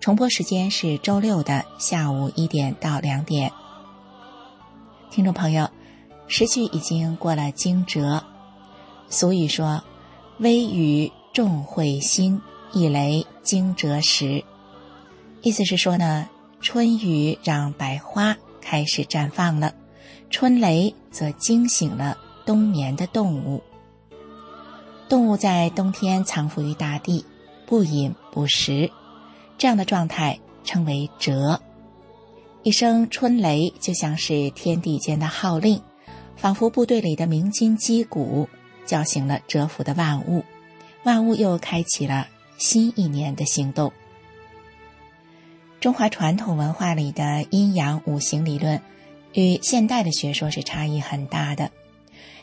重播时间是周六的下午一点到两点。听众朋友，时序已经过了惊蛰，俗语说：“微雨众会心，一雷惊蛰时。”意思是说呢，春雨让百花开始绽放了，春雷则惊醒了冬眠的动物。动物在冬天藏伏于大地，不饮不食。这样的状态称为蛰。一声春雷就像是天地间的号令，仿佛部队里的鸣金击鼓，叫醒了蛰伏的万物，万物又开启了新一年的行动。中华传统文化里的阴阳五行理论，与现代的学说是差异很大的，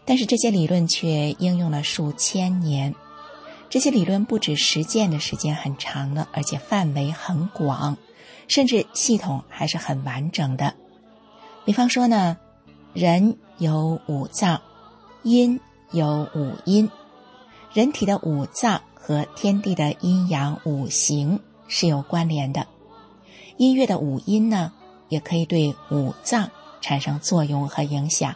但是这些理论却应用了数千年。这些理论不止实践的时间很长了，而且范围很广，甚至系统还是很完整的。比方说呢，人有五脏，阴有五阴，人体的五脏和天地的阴阳五行是有关联的。音乐的五音呢，也可以对五脏产生作用和影响。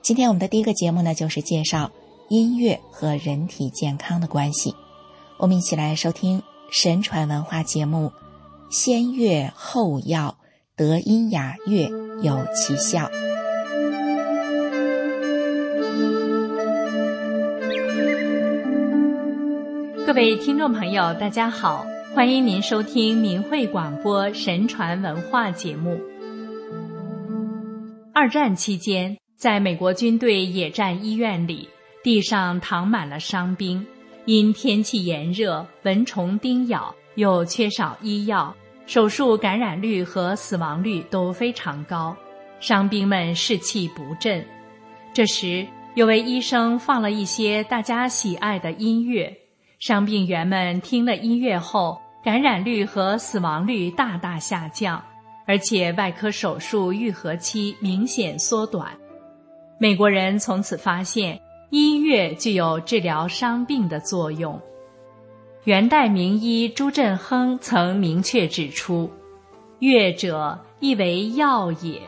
今天我们的第一个节目呢，就是介绍。音乐和人体健康的关系，我们一起来收听神传文化节目《先乐后药，得音雅乐有奇效》。各位听众朋友，大家好，欢迎您收听明慧广播神传文化节目。二战期间，在美国军队野战医院里。地上躺满了伤兵，因天气炎热、蚊虫叮咬，又缺少医药，手术感染率和死亡率都非常高，伤兵们士气不振。这时，有位医生放了一些大家喜爱的音乐，伤病员们听了音乐后，感染率和死亡率大大下降，而且外科手术愈合期明显缩短。美国人从此发现。音乐具有治疗伤病的作用。元代名医朱振亨曾明确指出：“乐者，亦为药也。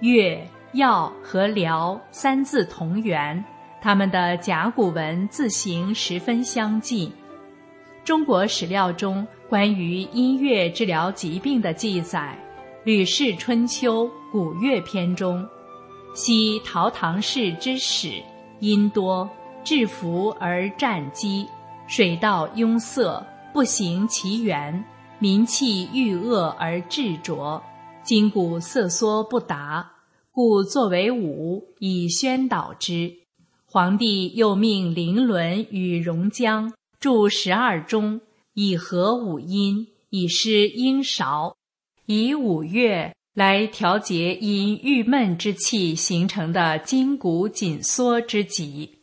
乐、药和疗三字同源，他们的甲骨文字形十分相近。中国史料中关于音乐治疗疾病的记载，《吕氏春秋·古乐篇》中，昔陶唐氏之始。”因多制服而战机，水道壅塞，不行其源；民气郁恶而治浊，筋骨瑟缩不达，故作为武以宣导之。皇帝又命林伦与荣江著十二钟，以和五音，以施音韶，以五乐。来调节因郁闷之气形成的筋骨紧缩之疾。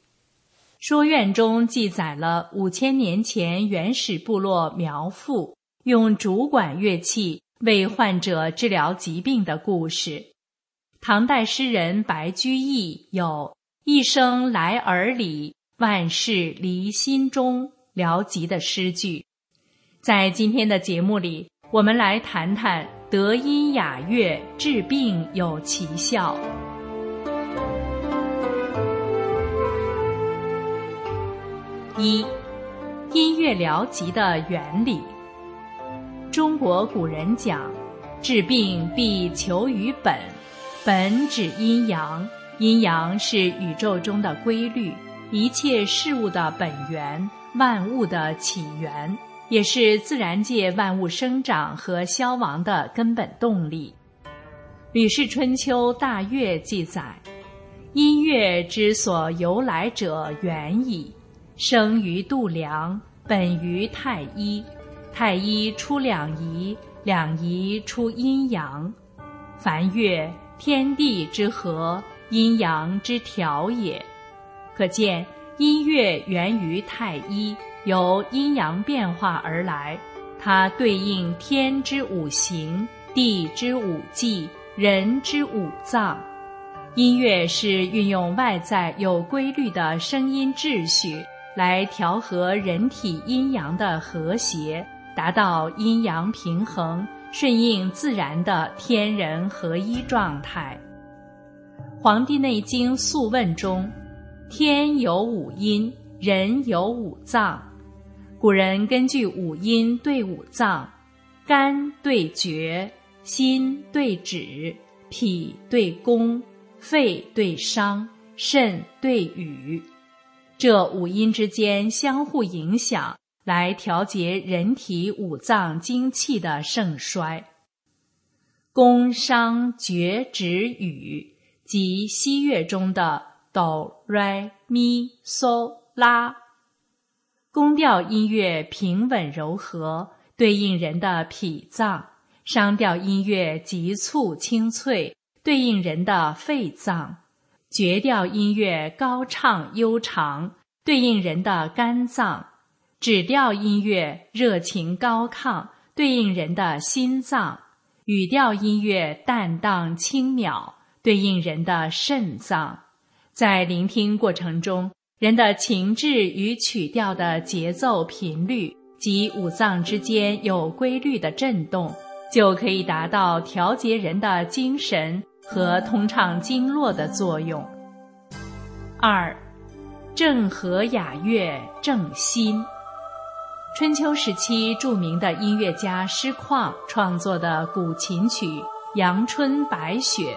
说院中记载了五千年前原始部落苗阜用竹管乐器为患者治疗疾病的故事。唐代诗人白居易有“一声来耳里，万事离心中”疗疾的诗句。在今天的节目里，我们来谈谈。德音雅乐治病有奇效。一、音乐疗疾的原理。中国古人讲，治病必求于本，本指阴阳，阴阳是宇宙中的规律，一切事物的本源，万物的起源。也是自然界万物生长和消亡的根本动力。《吕氏春秋·大乐》记载：“音乐之所由来者远矣，生于度量，本于太一。太一出两仪，两仪出阴阳。凡月，天地之和，阴阳之调也。可见音乐源于太一，由阴阳变化而来，它对应天之五行、地之五季、人之五脏。音乐是运用外在有规律的声音秩序来调和人体阴阳的和谐，达到阴阳平衡。顺应自然的天人合一状态，《黄帝内经·素问》中，天有五阴，人有五脏。古人根据五音对五脏，肝对厥，心对止，脾对宫，肺对商，肾对羽，这五音之间相互影响。来调节人体五脏精气的盛衰。宫商角徵羽即西乐中的哆、来、咪、嗦、拉。宫调音乐平稳柔和，对应人的脾脏；商调音乐急促清脆，对应人的肺脏；绝调音乐高畅悠长，对应人的肝脏。指调音乐热情高亢，对应人的心脏；语调音乐淡荡轻渺，对应人的肾脏。在聆听过程中，人的情志与曲调的节奏频率及五脏之间有规律的震动，就可以达到调节人的精神和通畅经络的作用。二，正和雅乐正心。春秋时期著名的音乐家师旷创作的古琴曲《阳春白雪》，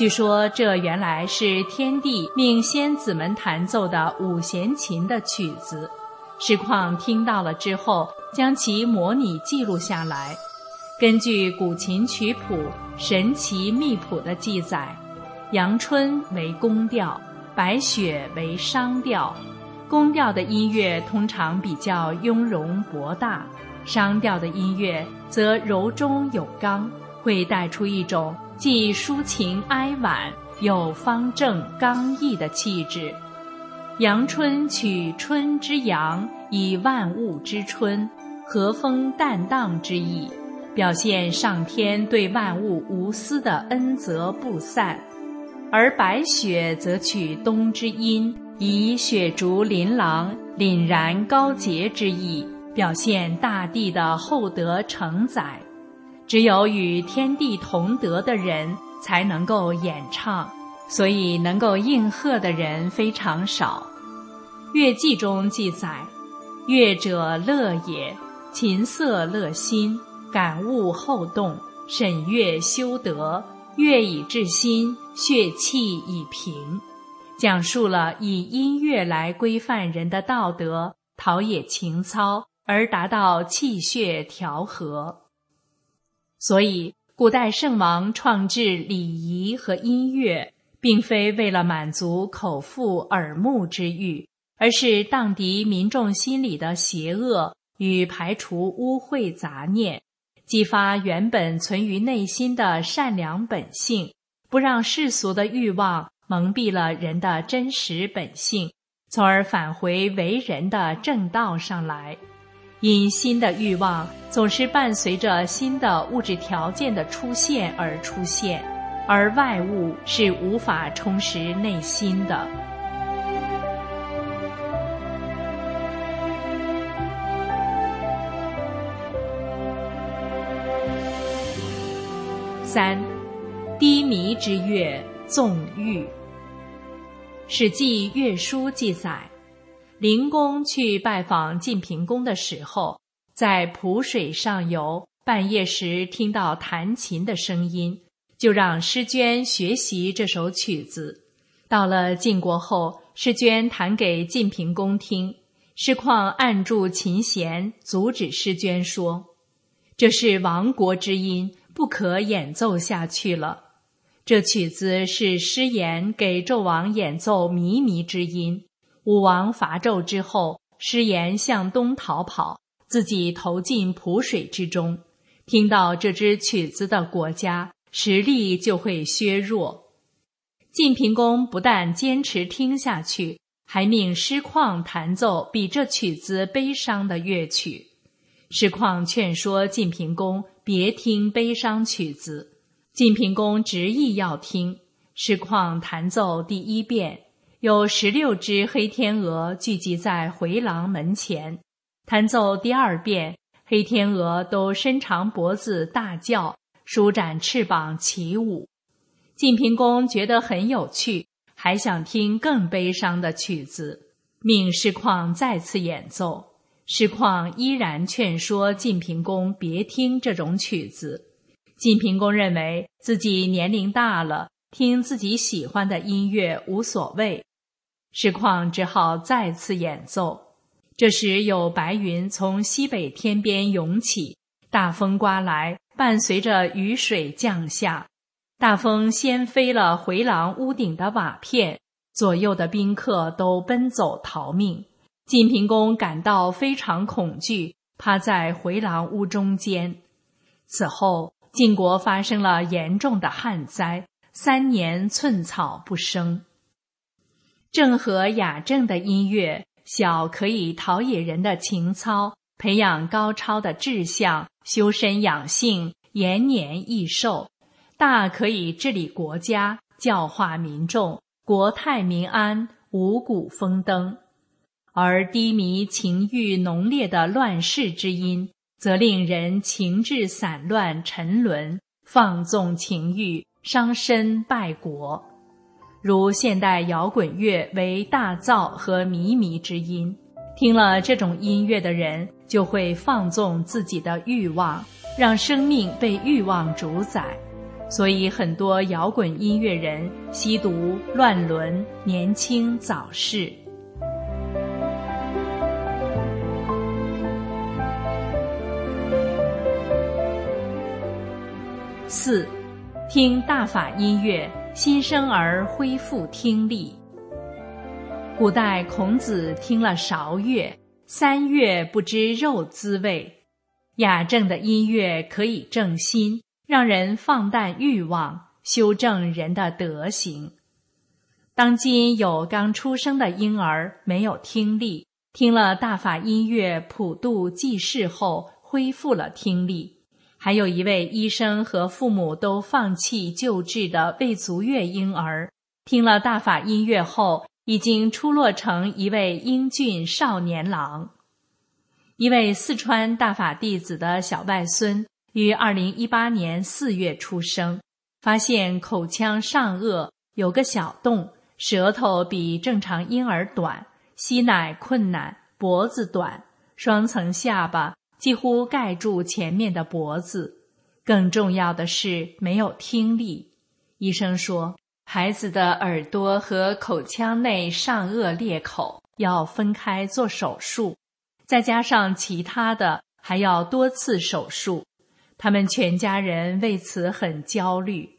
据说这原来是天帝命仙子们弹奏的五弦琴的曲子。石旷听到了之后，将其模拟记录下来。根据古琴曲谱《神奇秘谱》的记载，阳春为宫调，白雪为商调。宫调的音乐通常比较雍容博大，商调的音乐则柔中有刚，会带出一种既抒情哀婉又方正刚毅的气质。阳春取春之阳，以万物之春，和风淡荡之意，表现上天对万物无私的恩泽不散；而白雪则取冬之阴。以雪竹琳琅、凛然高洁之意，表现大地的厚德承载。只有与天地同德的人才能够演唱，所以能够应和的人非常少。《乐记》中记载：“乐者乐也，琴瑟乐心，感悟后动，审乐修德，乐以治心，血气以平。”讲述了以音乐来规范人的道德，陶冶情操，而达到气血调和。所以，古代圣王创制礼仪和音乐，并非为了满足口腹耳目之欲，而是荡涤民众心里的邪恶与排除污秽杂念，激发原本存于内心的善良本性，不让世俗的欲望。蒙蔽了人的真实本性，从而返回为人的正道上来。因新的欲望总是伴随着新的物质条件的出现而出现，而外物是无法充实内心的。三，低迷之月，纵欲。《史记·乐书》记载，灵公去拜访晋平公的时候，在濮水上游，半夜时听到弹琴的声音，就让诗娟学习这首曲子。到了晋国后，诗娟弹给晋平公听，师旷按住琴弦，阻止诗娟说：“这是亡国之音，不可演奏下去了。”这曲子是师言给纣王演奏靡靡之音。武王伐纣之后，师言向东逃跑，自己投进濮水之中。听到这支曲子的国家实力就会削弱。晋平公不但坚持听下去，还命师旷弹奏比这曲子悲伤的乐曲。师旷劝说晋平公别听悲伤曲子，晋平公执意要听。师旷弹奏第一遍，有十六只黑天鹅聚集在回廊门前；弹奏第二遍。黑天鹅都伸长脖子大叫，舒展翅膀起舞。晋平公觉得很有趣，还想听更悲伤的曲子，命师旷再次演奏。师旷依然劝说晋平公别听这种曲子。晋平公认为自己年龄大了，听自己喜欢的音乐无所谓。石旷只好再次演奏。这时，有白云从西北天边涌起，大风刮来，伴随着雨水降下。大风掀飞了回廊屋顶的瓦片，左右的宾客都奔走逃命。晋平公感到非常恐惧，趴在回廊屋中间。此后，晋国发生了严重的旱灾，三年寸草不生。郑和雅正的音乐。小可以陶冶人的情操，培养高超的志向，修身养性，延年益寿；大可以治理国家，教化民众，国泰民安，五谷丰登。而低迷情欲浓烈的乱世之音，则令人情志散乱沉沦，放纵情欲，伤身败国。如现代摇滚乐为大噪和靡靡之音，听了这种音乐的人就会放纵自己的欲望，让生命被欲望主宰。所以很多摇滚音乐人吸毒、乱伦、年轻早逝。四，听大法音乐。新生儿恢复听力。古代孔子听了韶乐，三月不知肉滋味。雅正的音乐可以正心，让人放淡欲望，修正人的德行。当今有刚出生的婴儿没有听力，听了大法音乐普度济世后，恢复了听力。还有一位医生和父母都放弃救治的未足月婴儿，听了大法音乐后，已经出落成一位英俊少年郎。一位四川大法弟子的小外孙于二零一八年四月出生，发现口腔上颚有个小洞，舌头比正常婴儿短，吸奶困难，脖子短，双层下巴。几乎盖住前面的脖子，更重要的是没有听力。医生说，孩子的耳朵和口腔内上颚裂口要分开做手术，再加上其他的还要多次手术。他们全家人为此很焦虑。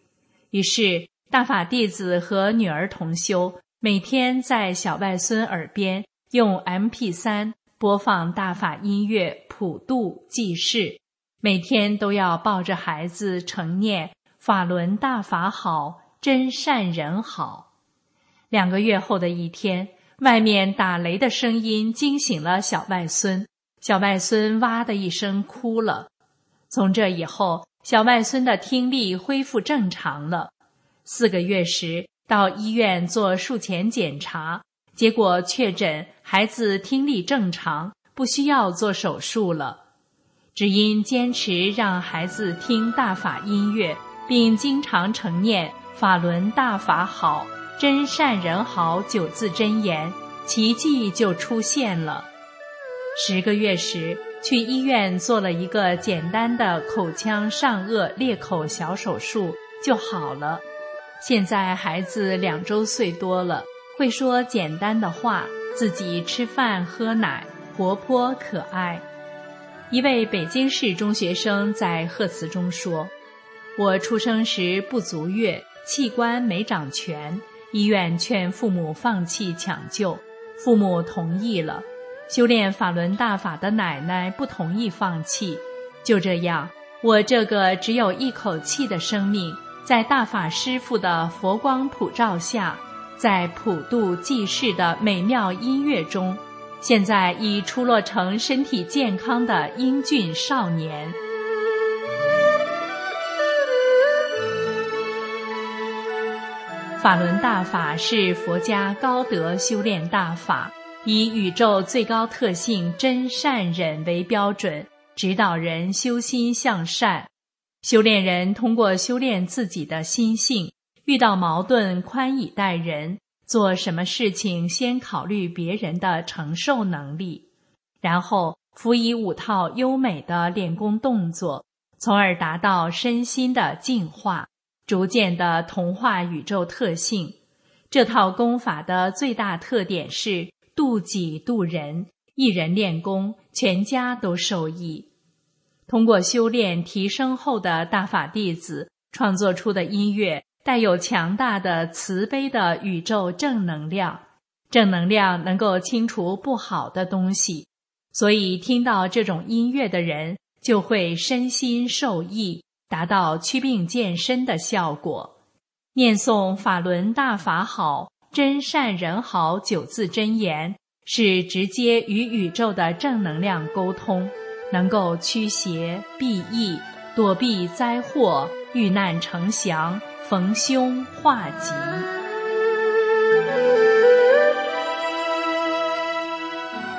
于是，大法弟子和女儿同修每天在小外孙耳边用 M P 三。播放大法音乐普度济世，每天都要抱着孩子成念法轮大法好，真善人好。两个月后的一天，外面打雷的声音惊醒了小外孙，小外孙哇的一声哭了。从这以后，小外孙的听力恢复正常了。四个月时，到医院做术前检查。结果确诊，孩子听力正常，不需要做手术了。只因坚持让孩子听大法音乐，并经常承念“法轮大法好，真善人好”九字真言，奇迹就出现了。十个月时，去医院做了一个简单的口腔上颚裂口小手术，就好了。现在孩子两周岁多了。会说简单的话，自己吃饭喝奶，活泼可爱。一位北京市中学生在贺词中说：“我出生时不足月，器官没长全，医院劝父母放弃抢救，父母同意了。修炼法轮大法的奶奶不同意放弃，就这样，我这个只有一口气的生命，在大法师父的佛光普照下，在普渡济世的美妙音乐中，现在已出落成身体健康的英俊少年。法轮大法是佛家高德修炼大法，以宇宙最高特性真善忍为标准，指导人修心向善。修炼人通过修炼自己的心性，遇到矛盾宽以待人，做什么事情先考虑别人的承受能力，然后辅以五套优美的练功动作，从而达到身心的净化。逐渐的同化宇宙特性，这套功法的最大特点是度己度人，一人练功，全家都受益。通过修炼提升后的大法弟子创作出的音乐，带有强大的慈悲的宇宙正能量，正能量能够清除不好的东西，所以听到这种音乐的人就会身心受益。达到祛病健身的效果。念诵法轮大法好，真善人好九字真言，是直接与宇宙的正能量沟通，能够驱邪避疫、躲避灾祸、遇难成祥、逢凶化吉。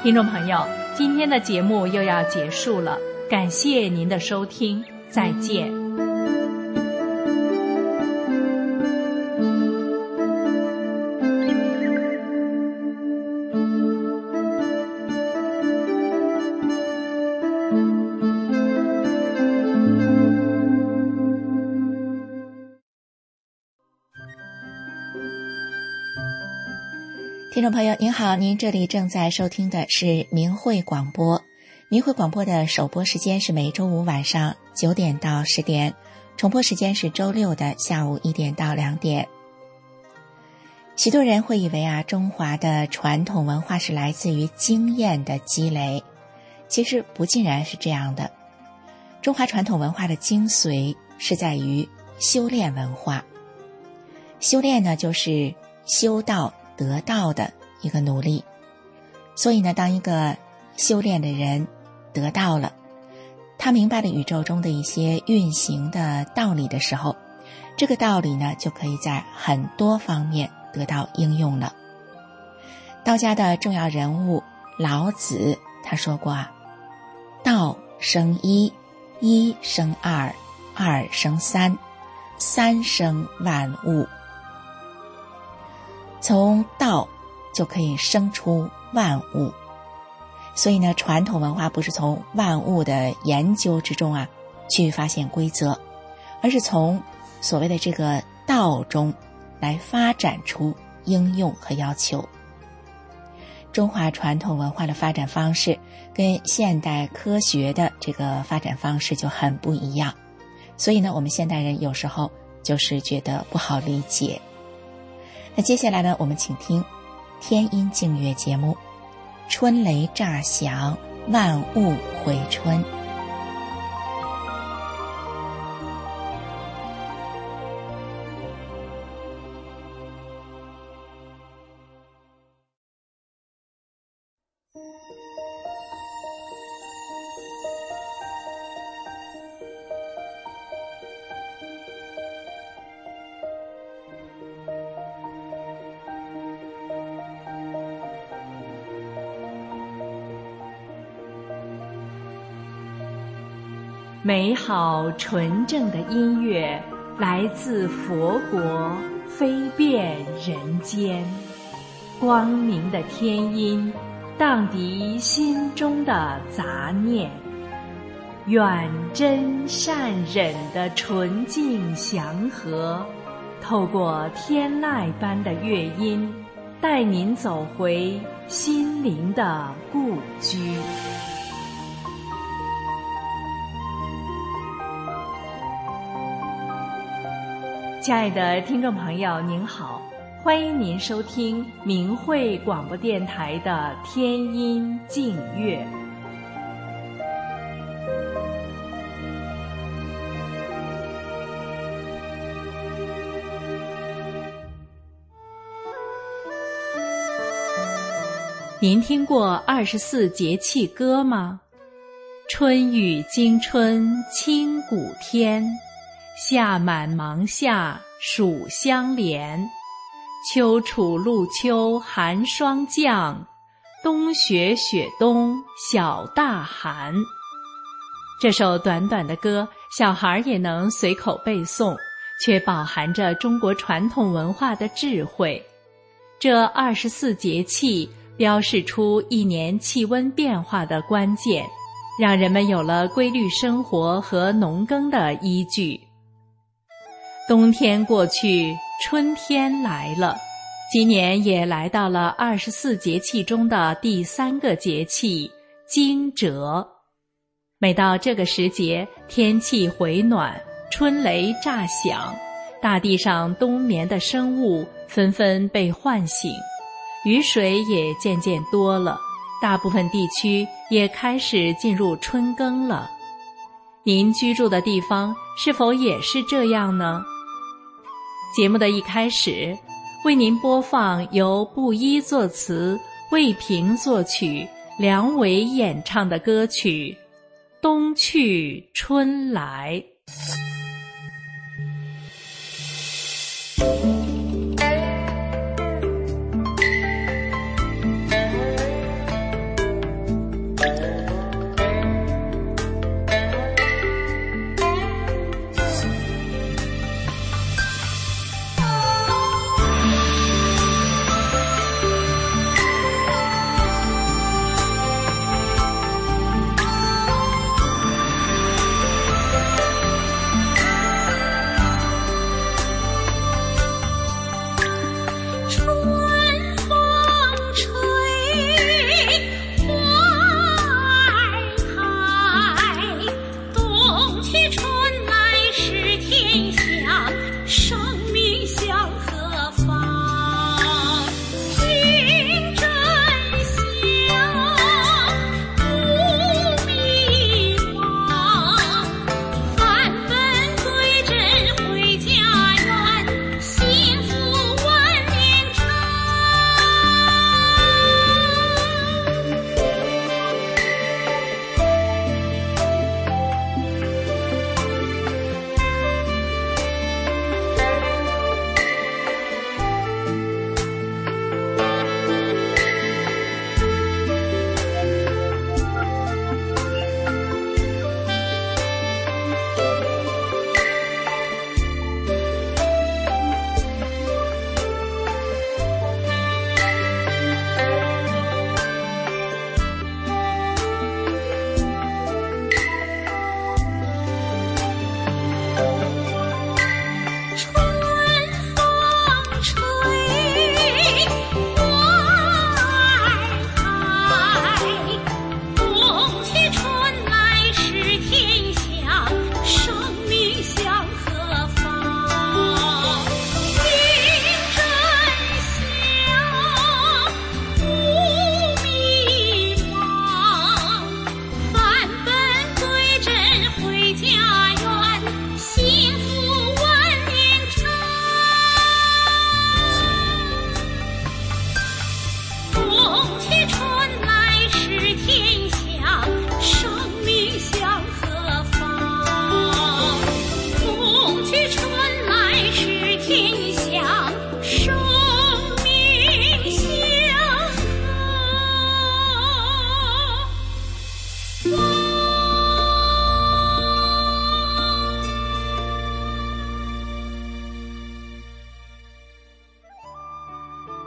听众朋友，今天的节目又要结束了，感谢您的收听，再见。听众朋友您好，您这里正在收听的是明慧广播。明慧广播的首播时间是每周五晚上九点到十点，重播时间是周六的下午一点到两点。许多人会以为啊，中华的传统文化是来自于经验的积累，其实不尽然是这样的。中华传统文化的精髓是在于修炼文化。修炼呢，就是修道。得到的一个努力，所以呢，当一个修炼的人得到了，他明白了宇宙中的一些运行的道理的时候，这个道理呢，就可以在很多方面得到应用了。道家的重要人物老子他说过啊：“道生一，一生二，二生三，三生万物。”从道就可以生出万物，所以呢，传统文化不是从万物的研究之中啊去发现规则，而是从所谓的这个道中来发展出应用和要求。中华传统文化的发展方式跟现代科学的这个发展方式就很不一样，所以呢，我们现代人有时候就是觉得不好理解。那接下来呢，我们请听天音净月节目，《春雷乍响，万物回春》。美好纯正的音乐来自佛国，飞遍人间。光明的天音荡涤心中的杂念，远真善忍的纯净祥和，透过天籁般的乐音，带您走回心灵的故居。亲爱的听众朋友，您好，欢迎您收听明慧广播电台的天音静月。您听过二十四节气歌吗？春雨惊春清谷天。夏满芒夏暑相连，秋处露秋寒霜降，冬雪雪冬小大寒。这首短短的歌，小孩也能随口背诵，却饱含着中国传统文化的智慧。这二十四节气标示出一年气温变化的关键，让人们有了规律生活和农耕的依据。冬天过去，春天来了，今年也来到了二十四节气中的第三个节气惊蛰。每到这个时节，天气回暖，春雷炸响。大地上冬眠的生物纷纷被唤醒，雨水也渐渐多了，大部分地区也开始进入春耕了。您居住的地方是否也是这样呢？节目的一开始，为您播放由布衣作词、魏平作曲、梁伟演唱的歌曲《冬去春来》。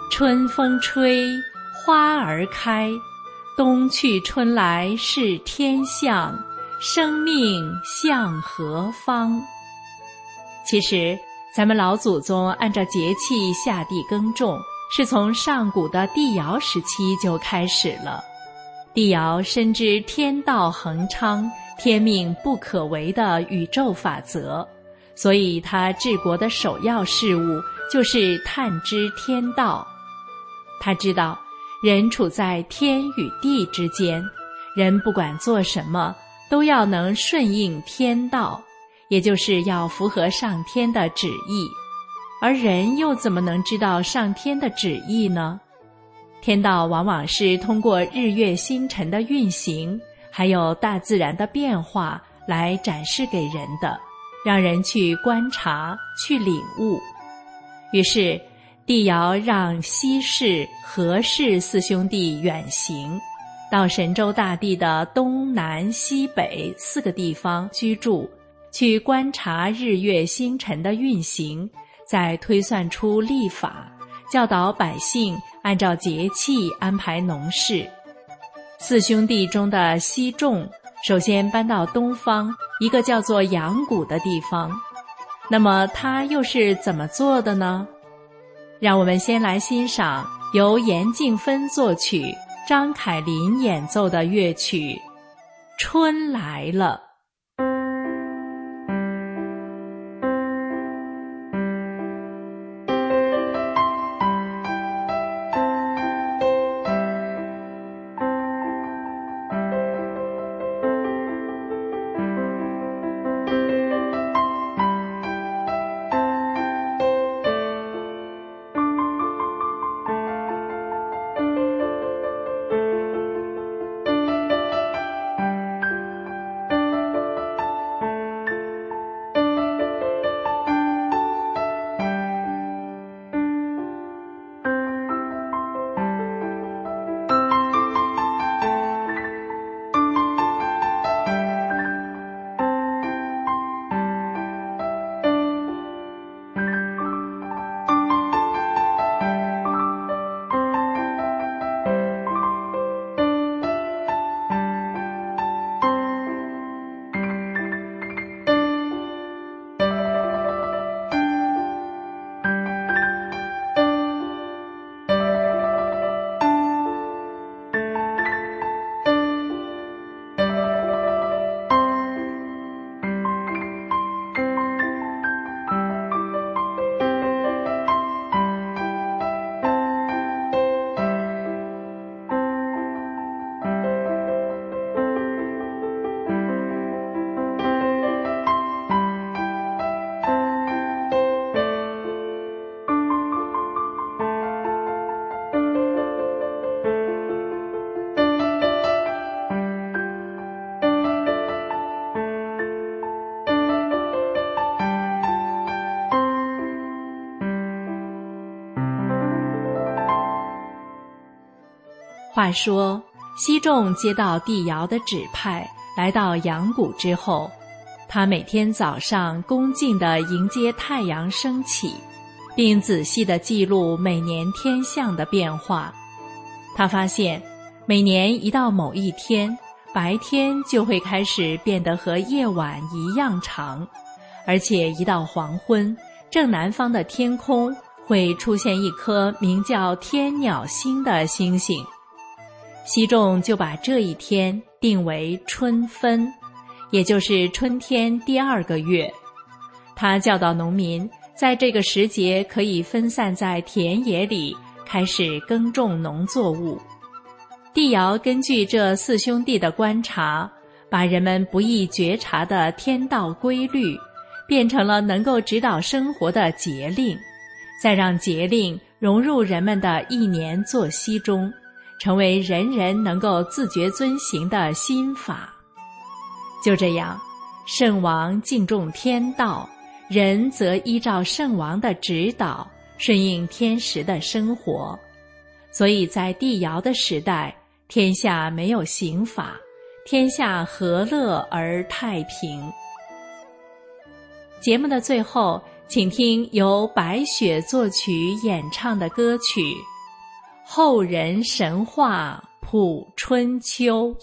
春风吹，花儿开，冬去春来是天象，生命向何方？其实，咱们老祖宗按照节气下地耕种，是从上古的帝尧时期就开始了。帝尧深知天道恒昌、天命不可违的宇宙法则，所以他治国的首要事务就是探知天道。他知道，人处在天与地之间，人不管做什么，都要能顺应天道，也就是要符合上天的旨意。而人又怎么能知道上天的旨意呢？天道往往是通过日月星辰的运行，还有大自然的变化来展示给人的，让人去观察、去领悟。于是，帝尧让西氏、何氏四兄弟远行，到神州大地的东南西北四个地方居住，去观察日月星辰的运行，再推算出历法，教导百姓。按照节气安排农事，四兄弟中的西仲首先搬到东方一个叫做阳谷的地方。那么他又是怎么做的呢？让我们先来欣赏由严静芬作曲、张凯林演奏的乐曲《春来了》。话说，西仲接到帝尧的指派，来到阳谷之后，他每天早上恭敬地迎接太阳升起，并仔细地记录每年天象的变化。他发现，每年一到某一天，白天就会开始变得和夜晚一样长，而且一到黄昏，正南方的天空会出现一颗名叫天鸟星的星星。西仲就把这一天定为春分，也就是春天第二个月。他教导农民，在这个时节可以分散在田野里开始耕种农作物。帝尧根据这四兄弟的观察，把人们不易觉察的天道规律，变成了能够指导生活的节令，再让节令融入人们的一年作息中。成为人人能够自觉遵行的心法。就这样，圣王敬重天道，人则依照圣王的指导，顺应天时的生活。所以在帝尧的时代，天下没有刑法，天下和乐而太平。节目的最后，请听由白雪作曲演唱的歌曲。后人神话谱春秋。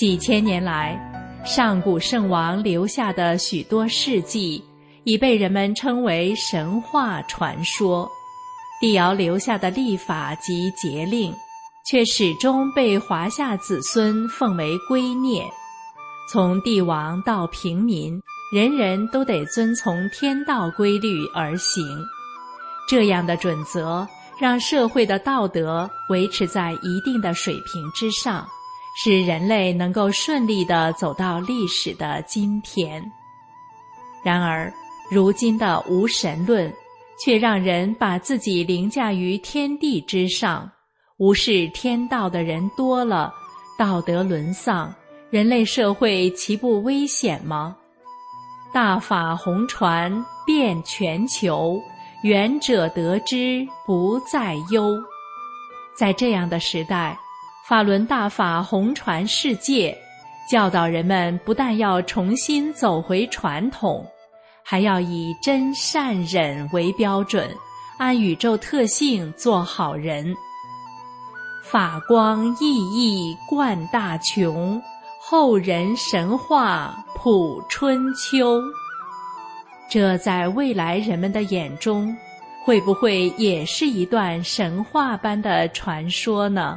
几千年来，上古圣王留下的许多事迹，已被人们称为神话传说。帝尧留下的历法及节令，却始终被华夏子孙奉为圭臬。从帝王到平民，人人都得遵从天道规律而行。这样的准则，让社会的道德维持在一定的水平之上。使人类能够顺利的走到历史的今天。然而，如今的无神论，却让人把自己凌驾于天地之上，无视天道的人多了，道德沦丧，人类社会岂不危险吗？大法红传遍全球，远者得之不再忧。在这样的时代。法轮大法红传世界，教导人们不但要重新走回传统，还要以真善忍为标准，按宇宙特性做好人。法光熠熠贯大穹，后人神话谱春秋。这在未来人们的眼中，会不会也是一段神话般的传说呢？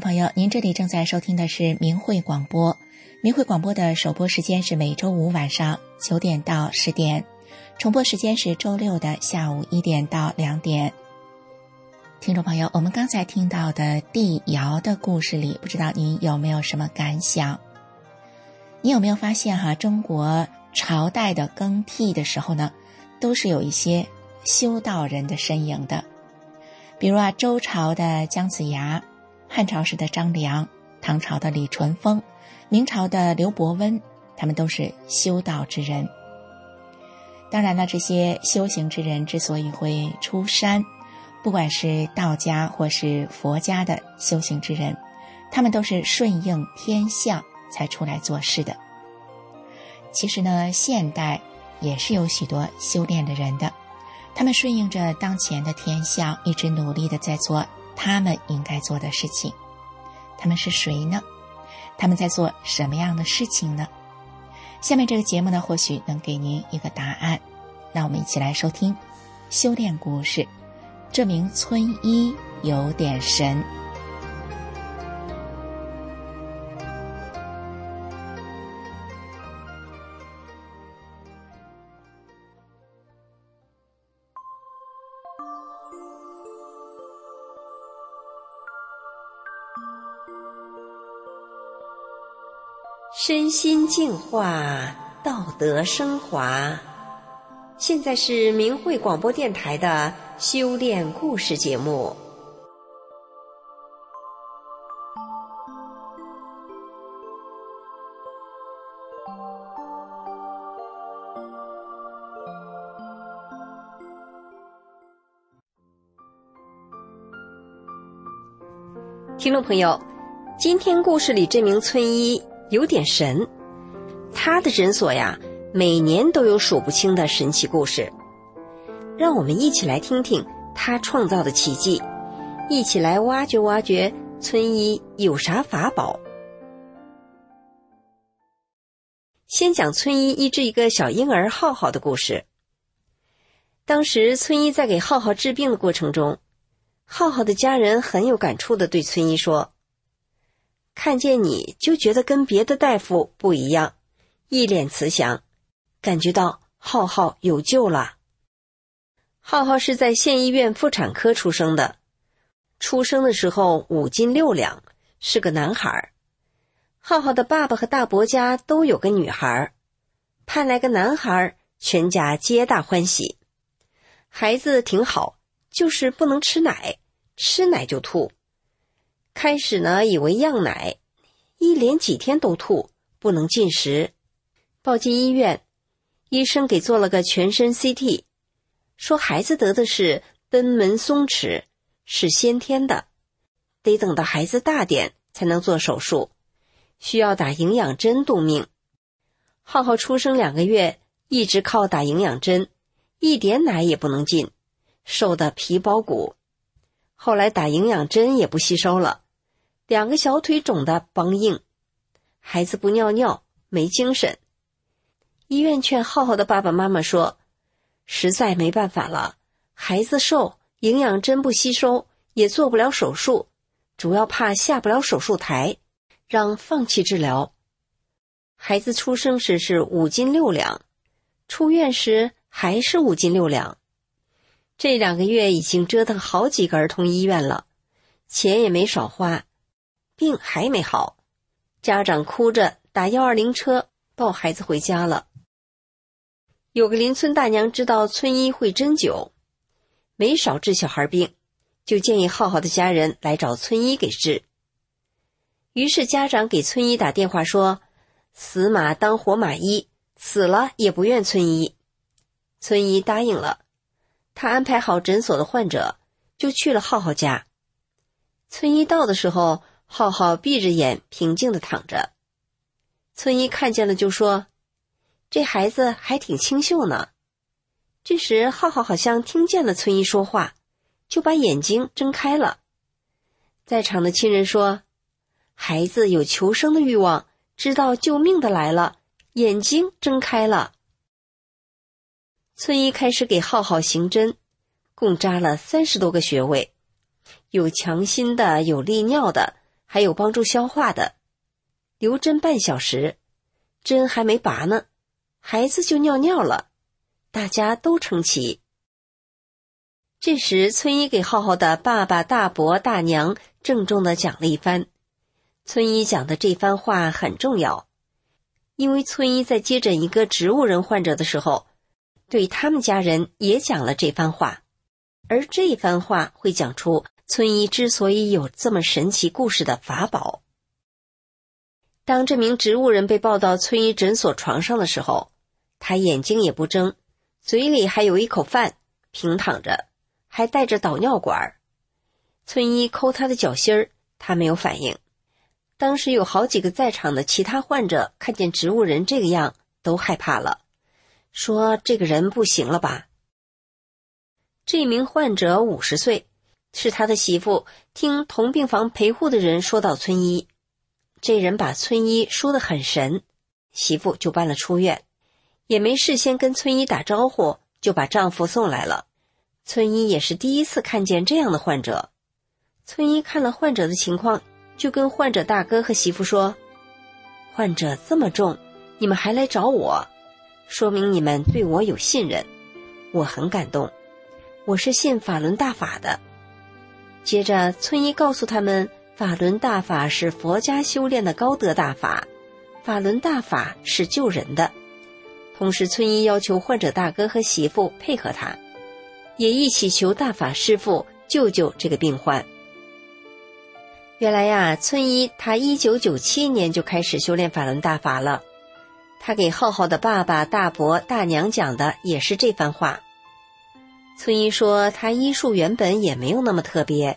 朋友，您这里正在收听的是明慧广播。明慧广播的首播时间是每周五晚上九点到十点，重播时间是周六的下午一点到两点。听众朋友，我们刚才听到的帝尧的故事里，不知道您有没有什么感想？你有没有发现哈，中国朝代的更替的时候呢，都是有一些修道人的身影的，比如啊，周朝的姜子牙。汉朝时的张良，唐朝的李淳风，明朝的刘伯温，他们都是修道之人。当然了，这些修行之人之所以会出山，不管是道家或是佛家的修行之人，他们都是顺应天象才出来做事的。其实呢，现代也是有许多修炼的人的，他们顺应着当前的天象，一直努力的在做。他们应该做的事情，他们是谁呢？他们在做什么样的事情呢？下面这个节目呢，或许能给您一个答案。那我们一起来收听修炼故事。这名村医有点神。身心净化，道德升华。现在是明慧广播电台的修炼故事节目。听众朋友，今天故事里这名村医有点神，他的诊所呀。每年都有数不清的神奇故事，让我们一起来听听他创造的奇迹，一起来挖掘挖掘村医有啥法宝。先讲村医医治一个小婴儿浩浩的故事。当时村医在给浩浩治病的过程中，浩浩的家人很有感触的对村医说：“看见你就觉得跟别的大夫不一样，一脸慈祥。”感觉到浩浩有救了。浩浩是在县医院妇产科出生的，出生的时候五斤六两，是个男孩。浩浩的爸爸和大伯家都有个女孩，盼来个男孩，全家皆大欢喜。孩子挺好，就是不能吃奶，吃奶就吐。开始呢，以为样奶，一连几天都吐，不能进食，抱进医院。医生给做了个全身 CT，说孩子得的是贲门松弛，是先天的，得等到孩子大点才能做手术，需要打营养针度命。浩浩出生两个月，一直靠打营养针，一点奶也不能进，瘦的皮包骨。后来打营养针也不吸收了，两个小腿肿的梆硬，孩子不尿尿，没精神。医院劝浩浩的爸爸妈妈说：“实在没办法了，孩子瘦，营养针不吸收，也做不了手术，主要怕下不了手术台，让放弃治疗。”孩子出生时是五斤六两，出院时还是五斤六两。这两个月已经折腾好几个儿童医院了，钱也没少花，病还没好，家长哭着打幺二零车抱孩子回家了。有个邻村大娘知道村医会针灸，没少治小孩病，就建议浩浩的家人来找村医给治。于是家长给村医打电话说：“死马当活马医，死了也不怨村医。”村医答应了，他安排好诊所的患者，就去了浩浩家。村医到的时候，浩浩闭着眼，平静的躺着。村医看见了，就说。这孩子还挺清秀呢。这时，浩浩好像听见了村医说话，就把眼睛睁开了。在场的亲人说：“孩子有求生的欲望，知道救命的来了，眼睛睁开了。”村医开始给浩浩行针，共扎了三十多个穴位，有强心的，有利尿的，还有帮助消化的。留针半小时，针还没拔呢。孩子就尿尿了，大家都称奇。这时，村医给浩浩的爸爸、大伯、大娘郑重的讲了一番。村医讲的这番话很重要，因为村医在接诊一个植物人患者的时候，对他们家人也讲了这番话，而这番话会讲出村医之所以有这么神奇故事的法宝。当这名植物人被抱到村医诊所床上的时候。他眼睛也不睁，嘴里还有一口饭，平躺着，还带着导尿管。村医抠他的脚心儿，他没有反应。当时有好几个在场的其他患者看见植物人这个样，都害怕了，说：“这个人不行了吧？”这名患者五十岁，是他的媳妇。听同病房陪护的人说到村医，这人把村医说的很神，媳妇就搬了出院，也没事先跟村医打招呼，就把丈夫送来了。村医也是第一次看见这样的患者。村医看了患者的情况，就跟患者大哥和媳妇说：“患者这么重，你们还来找我，说明你们对我有信任，我很感动。我是信法轮大法的。”接着，村医告诉他们，法轮大法是佛家修炼的高德大法，法轮大法是救人的。同时，村医要求患者大哥和媳妇配合他，也一起求大法师父救救这个病患。原来呀，村医他一九九七年就开始修炼法轮大法了，他给浩浩的爸爸、大伯、大娘讲的也是这番话。村医说，他医术原本也没有那么特别，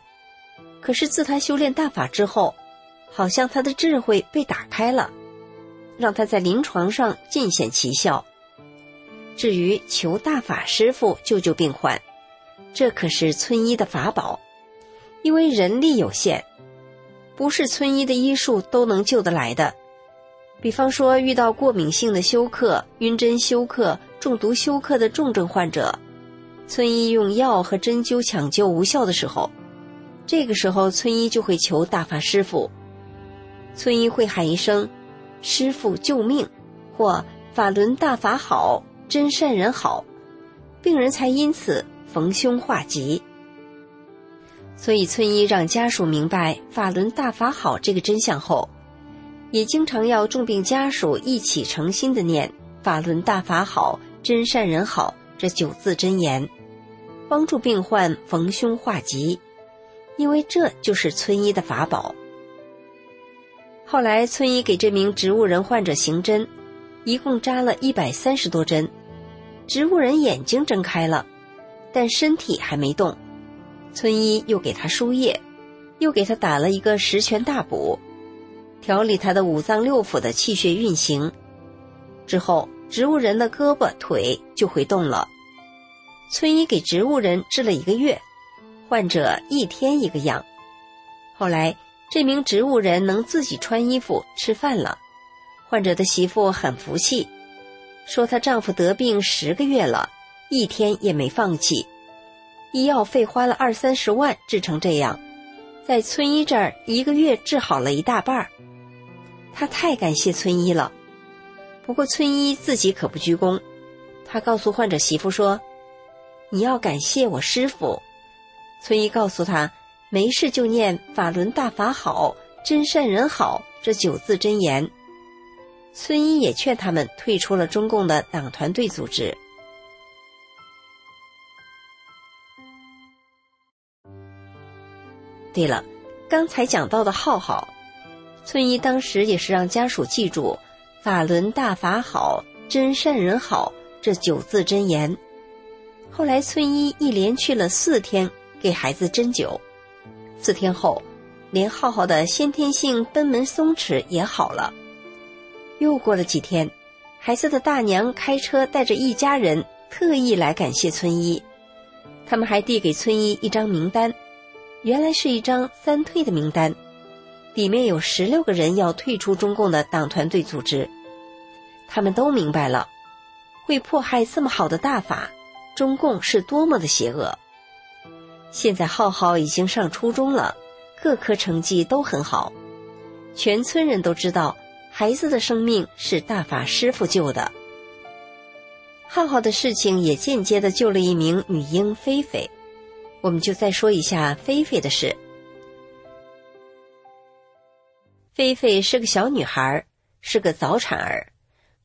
可是自他修炼大法之后，好像他的智慧被打开了，让他在临床上尽显奇效。至于求大法师傅救救病患，这可是村医的法宝，因为人力有限，不是村医的医术都能救得来的。比方说，遇到过敏性的休克、晕针休克、中毒休克的重症患者。村医用药和针灸抢救无效的时候，这个时候村医就会求大法师傅。村医会喊一声“师傅救命”或“法轮大法好，真善人好”，病人才因此逢凶化吉。所以村医让家属明白“法轮大法好”这个真相后，也经常要重病家属一起诚心的念“法轮大法好，真善人好”这九字真言。帮助病患逢凶化吉，因为这就是村医的法宝。后来，村医给这名植物人患者行针，一共扎了一百三十多针。植物人眼睛睁开了，但身体还没动。村医又给他输液，又给他打了一个十全大补，调理他的五脏六腑的气血运行。之后，植物人的胳膊腿就会动了。村医给植物人治了一个月，患者一天一个样。后来，这名植物人能自己穿衣服、吃饭了。患者的媳妇很服气，说她丈夫得病十个月了，一天也没放弃，医药费花了二三十万治成这样，在村医这儿一个月治好了一大半儿。她太感谢村医了。不过，村医自己可不鞠躬，他告诉患者媳妇说。你要感谢我师傅，村医告诉他，没事就念法轮大法好，真善人好这九字真言。村医也劝他们退出了中共的党团队组织。对了，刚才讲到的浩浩，村医当时也是让家属记住法轮大法好，真善人好这九字真言。后来，村医一连去了四天给孩子针灸，四天后，连浩浩的先天性贲门松弛也好了。又过了几天，孩子的大娘开车带着一家人特意来感谢村医，他们还递给村医一张名单，原来是一张三退的名单，里面有十六个人要退出中共的党团队组织。他们都明白了，会迫害这么好的大法。中共是多么的邪恶！现在浩浩已经上初中了，各科成绩都很好，全村人都知道孩子的生命是大法师傅救的。浩浩的事情也间接的救了一名女婴菲菲，我们就再说一下菲菲的事。菲菲是个小女孩，是个早产儿，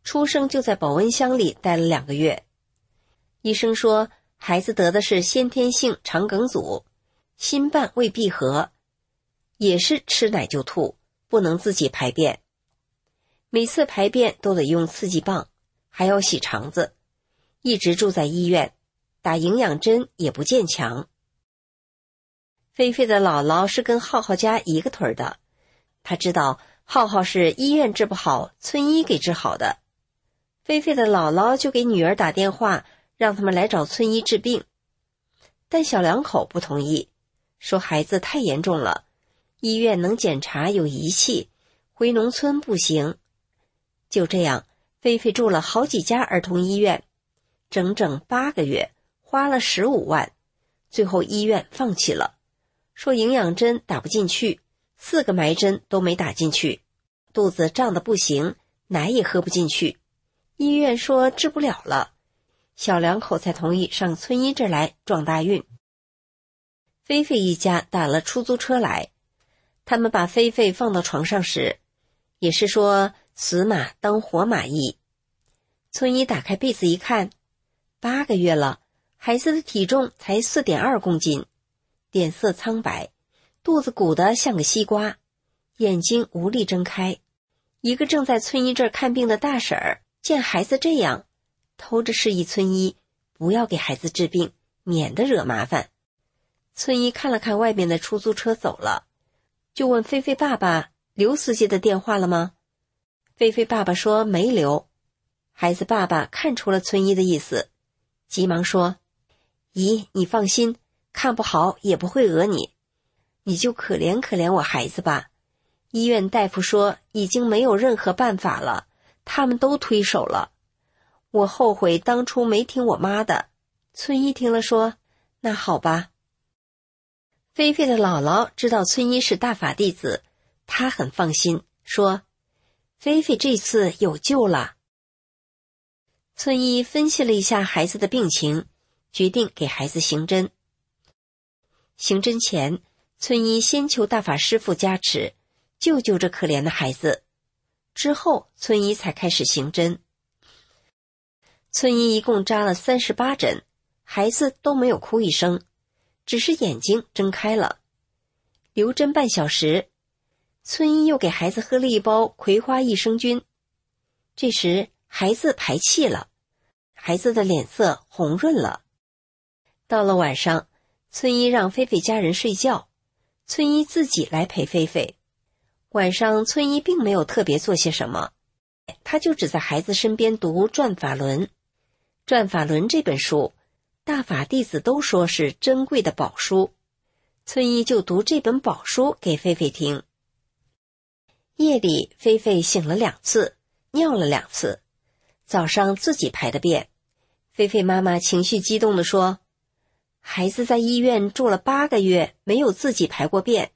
出生就在保温箱里待了两个月。医生说，孩子得的是先天性肠梗阻，心瓣未闭合，也是吃奶就吐，不能自己排便，每次排便都得用刺激棒，还要洗肠子，一直住在医院，打营养针也不见强。菲菲的姥姥是跟浩浩家一个腿的，她知道浩浩是医院治不好，村医给治好的，菲菲的姥姥就给女儿打电话。让他们来找村医治病，但小两口不同意，说孩子太严重了，医院能检查有仪器，回农村不行。就这样，菲菲住了好几家儿童医院，整整八个月，花了十五万，最后医院放弃了，说营养针打不进去，四个埋针都没打进去，肚子胀得不行，奶也喝不进去，医院说治不了了，小两口才同意上村医这儿来撞大运。菲菲一家打了出租车来，他们把菲菲放到床上时，也是说死马当活马医。村医打开被子一看，八个月了，孩子的体重才四点二公斤，脸色苍白，肚子鼓得像个西瓜，眼睛无力睁开。一个正在村医这儿看病的大婶儿见孩子这样，偷着示意村医不要给孩子治病，免得惹麻烦。村医看了看外面的出租车走了，就问菲菲爸爸刘司机的电话了吗？菲菲爸爸说没留。孩子爸爸看出了村医的意思，急忙说：“姨，你放心，看不好也不会讹你，你就可怜可怜我孩子吧。医院大夫说已经没有任何办法了，他们都推手了。我后悔当初没听我妈的。”村医听了说：“那好吧。”菲菲的姥姥知道村医是大法弟子，她很放心，说：“菲菲这次有救了。”村医分析了一下孩子的病情，决定给孩子行针。行针前，村医先求大法师父加持，救救这可怜的孩子。之后，村医才开始行针。村医一共扎了三十八针，孩子都没有哭一声。只是眼睛睁开了，留针半小时，村医又给孩子喝了一包葵花益生菌。这时孩子排气了，孩子的脸色红润了。到了晚上，村医让菲菲家人睡觉，村医自己来陪菲菲。晚上村医并没有特别做些什么，他就只在孩子身边读《转法轮》，《转法轮》这本书。大法弟子都说是珍贵的宝书，村医就读这本宝书给菲菲听。夜里，菲菲醒了两次，尿了两次，早上自己排的便。菲菲妈妈情绪激动地说：“孩子在医院住了八个月，没有自己排过便，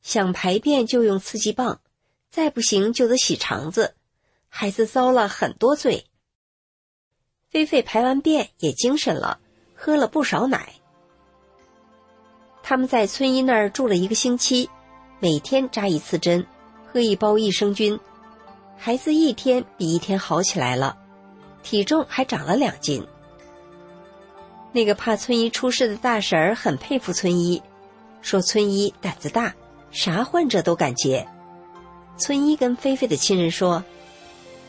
想排便就用刺激棒，再不行就得洗肠子，孩子遭了很多罪。”菲菲排完便也精神了。喝了不少奶。他们在村医那儿住了一个星期，每天扎一次针，喝一包益生菌。孩子一天比一天好起来了，体重还长了两斤。那个怕村医出事的大婶儿很佩服村医，说村医胆子大，啥患者都敢接。村医跟菲菲的亲人说：“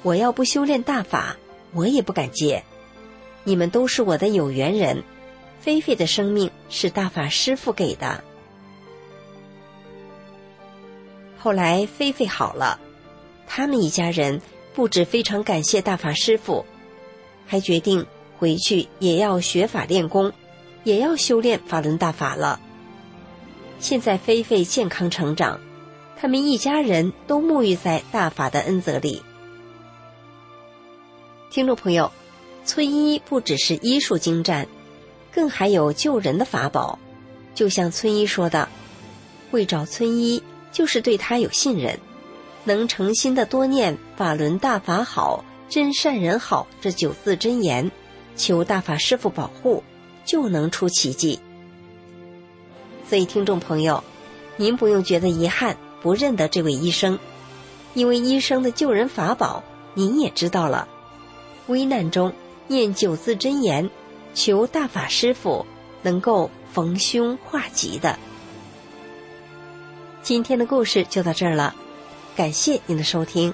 我要不修炼大法，我也不敢接。”你们都是我的有缘人，菲菲的生命是大法师父给的。后来菲菲好了，他们一家人不止非常感谢大法师父，还决定回去也要学法练功，也要修炼法轮大法了。现在菲菲健康成长，他们一家人都沐浴在大法的恩泽里。听众朋友。村医不只是医术精湛，更还有救人的法宝。就像村医说的：“会找村医，就是对他有信任，能诚心的多念‘法轮大法好，真善人好’这九字真言，求大法师父保护，就能出奇迹。”所以，听众朋友，您不用觉得遗憾，不认得这位医生，因为医生的救人法宝您也知道了。危难中。念九字真言，求大法师父能够逢凶化吉的。今天的故事就到这儿了，感谢您的收听。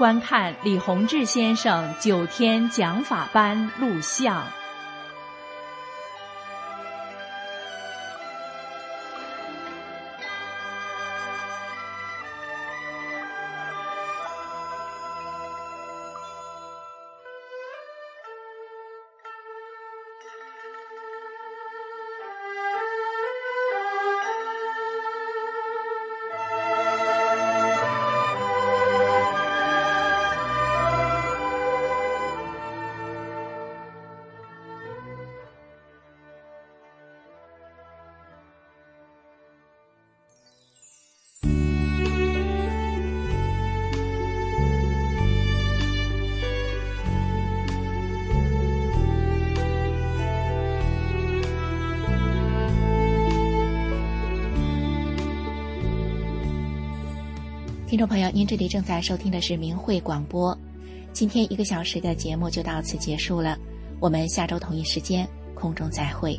观看李洪志先生九天讲法班录像。朋友，您这里正在收听的是明慧广播。今天一个小时的节目就到此结束了，我们下周同一时间空中再会。